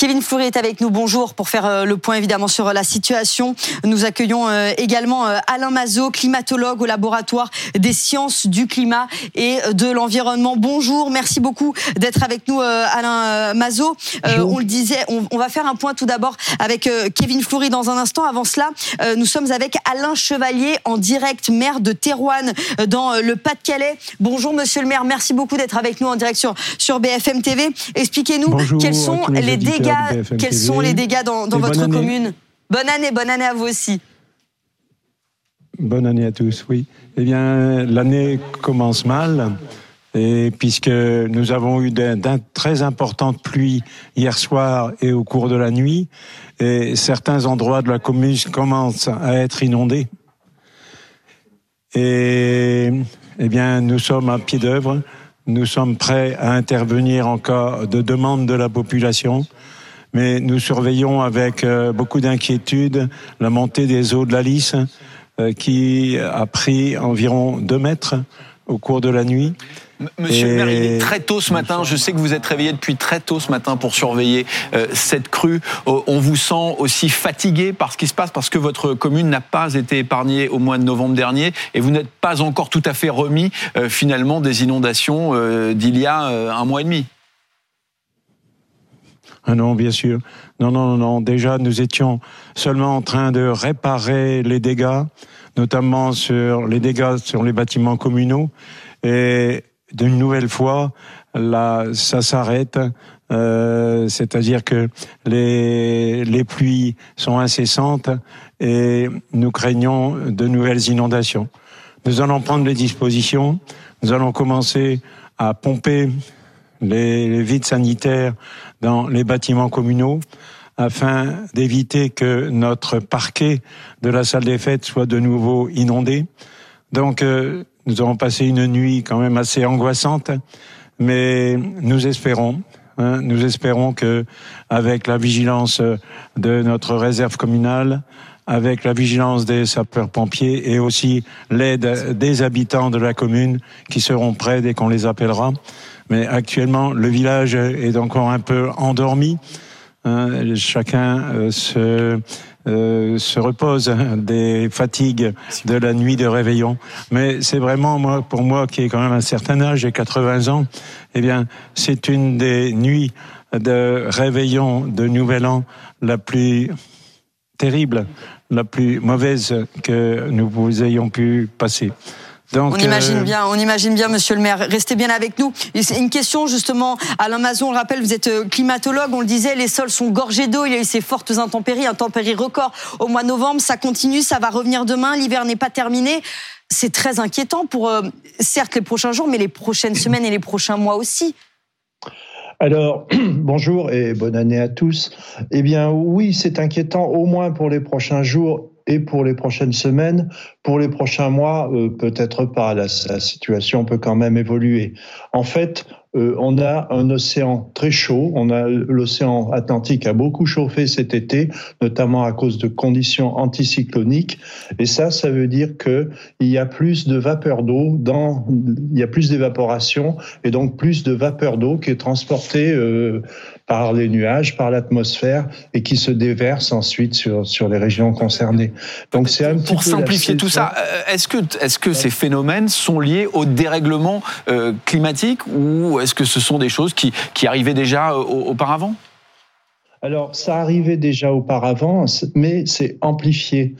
Kevin Fleury est avec nous. Bonjour pour faire euh, le point évidemment sur euh, la situation. Nous accueillons euh, également Alain Mazot, climatologue au laboratoire des sciences du climat et de l'environnement. Bonjour, merci beaucoup d'être avec nous Alain Mazot. on le disait, on, va faire un point tout d'abord avec Kevin Fleury dans un instant. Avant cela, nous sommes avec Alain Chevalier en direct, maire de Terouane dans le Pas-de-Calais. Bonjour monsieur le maire, merci beaucoup d'être avec nous en direct sur, sur BFM TV. Expliquez-nous quels sont les dégâts quels sont les dégâts dans, votre commune? Bonne année, bonne année à vous aussi. Bonne année à tous, oui. Eh bien, l'année commence mal. Et puisque nous avons eu d'un très importantes pluies hier soir et au cours de la nuit, et certains endroits de la commune commencent à être inondés. Et eh bien, nous sommes à pied d'œuvre. Nous sommes prêts à intervenir en cas de demande de la population mais nous surveillons avec euh, beaucoup d'inquiétude la montée des eaux de la Lys, euh, qui a pris environ deux mètres au cours de la nuit. Monsieur le maire, il est très tôt ce matin. Je sais que vous êtes réveillé depuis très tôt ce matin pour surveiller euh, cette crue. on vous sent aussi fatigué par ce qui se passe parce que votre commune n'a pas été épargnée au mois de novembre dernier et vous n'êtes pas encore tout à fait remis finalement des inondations d'il y a un mois et demi. Ah non, bien sûr. Non, non, non. Déjà, nous étions seulement en train de réparer les dégâts, notamment sur les dégâts sur les bâtiments communaux. Et d'une nouvelle fois, là, ça s'arrête. Euh, c'est-à-dire que les, les pluies sont incessantes et nous craignons de nouvelles inondations. Nous allons prendre les dispositions. Nous allons commencer à pomper les, vides sanitaires dans les bâtiments communaux afin d'éviter que notre parquet de la salle des fêtes soit de nouveau inondé. Donc euh, nous avons passé une nuit quand même assez angoissante, mais nous espérons, hein, nous espérons que avec la vigilance de notre réserve communale, avec la vigilance des sapeurs-pompiers et aussi l'aide des habitants de la commune qui seront prêts dès qu'on les appellera, mais actuellement, le village est encore un peu endormi. Hein, chacun euh, se, euh, se repose des fatigues de la nuit de réveillon. Mais c'est vraiment moi, pour moi, qui ai quand même un certain âge, j'ai 80 ans, eh bien, c'est une des nuits de réveillon de Nouvel An la plus terrible, la plus mauvaise que nous ayons pu passer on imagine euh, bien, on imagine bien, Monsieur le Maire. Restez bien avec nous. Une question justement. Alain Mazon, on le rappelle, vous êtes euh, climatologue. On le disait, les sols sont gorgés d'eau. Il y a eu ces fortes intempéries, intempéries record au mois de novembre. Ça continue, ça va revenir demain. L'hiver n'est pas terminé. C'est très inquiétant pour, euh, certes, les prochains jours, mais les prochaines semaines et les prochains mois aussi. Alors, bonjour et bonne année à tous. Eh bien, oui, c'est inquiétant, au moins pour les prochains jours et pour les prochaines semaines. Pour les prochains mois, euh, peut-être pas. La, la, situation peut quand même évoluer. En fait, euh, on a un océan très chaud. On a l'océan Atlantique a beaucoup chauffé cet été, notamment à cause de conditions anticycloniques. Et ça, ça veut dire que il y a plus de vapeur d'eau dans, il y a plus d'évaporation et donc plus de vapeur d'eau qui est transportée euh, par les nuages, par l'atmosphère et qui se déverse ensuite sur, sur les régions concernées. Donc c'est un petit Pour simplifier tout ça, euh, est-ce que, est-ce que ces phénomènes sont liés au dérèglement euh, climatique ou est-ce que ce sont des choses qui, qui arrivaient déjà euh, auparavant? Alors, ça arrivait déjà auparavant, mais c'est amplifié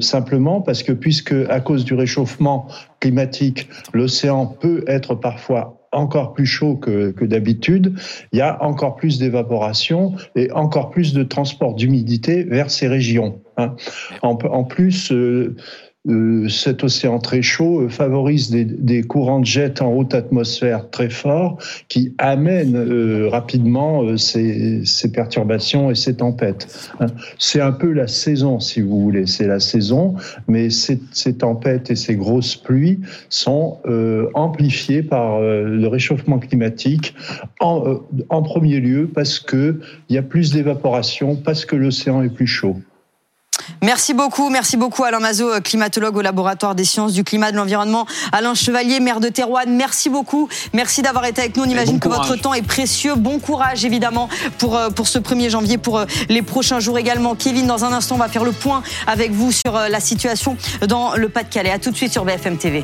simplement parce que puisque à cause du réchauffement climatique, l'océan peut être parfois encore plus chaud que, d'habitude, il y a encore plus d'évaporation et encore plus de transport d'humidité vers ces régions. Hein. En, en, plus, euh, euh, cet océan très chaud euh, favorise des, des, courants de jet en haute atmosphère très forts qui amènent euh, rapidement ces, ces, perturbations et ces tempêtes. Hein. C'est un peu la saison, si vous voulez, c'est la saison, mais ces, ces, tempêtes et ces grosses pluies sont amplifiées par le réchauffement climatique en, en premier lieu parce que il y a plus d'évaporation, parce que l'océan est plus chaud. Merci beaucoup, merci beaucoup Alain Mazot, climatologue au laboratoire des sciences du climat de l'environnement. Alain Chevalier, maire de Terouane, merci beaucoup. Merci d'avoir été avec nous. On imagine que votre temps est précieux. Bon courage évidemment pour, euh, pour ce 1er janvier, pour euh, les prochains jours également. Kevin, dans un instant, on va faire le point avec vous sur euh, la situation dans le Pas-de-Calais. À tout de suite sur BFM TV.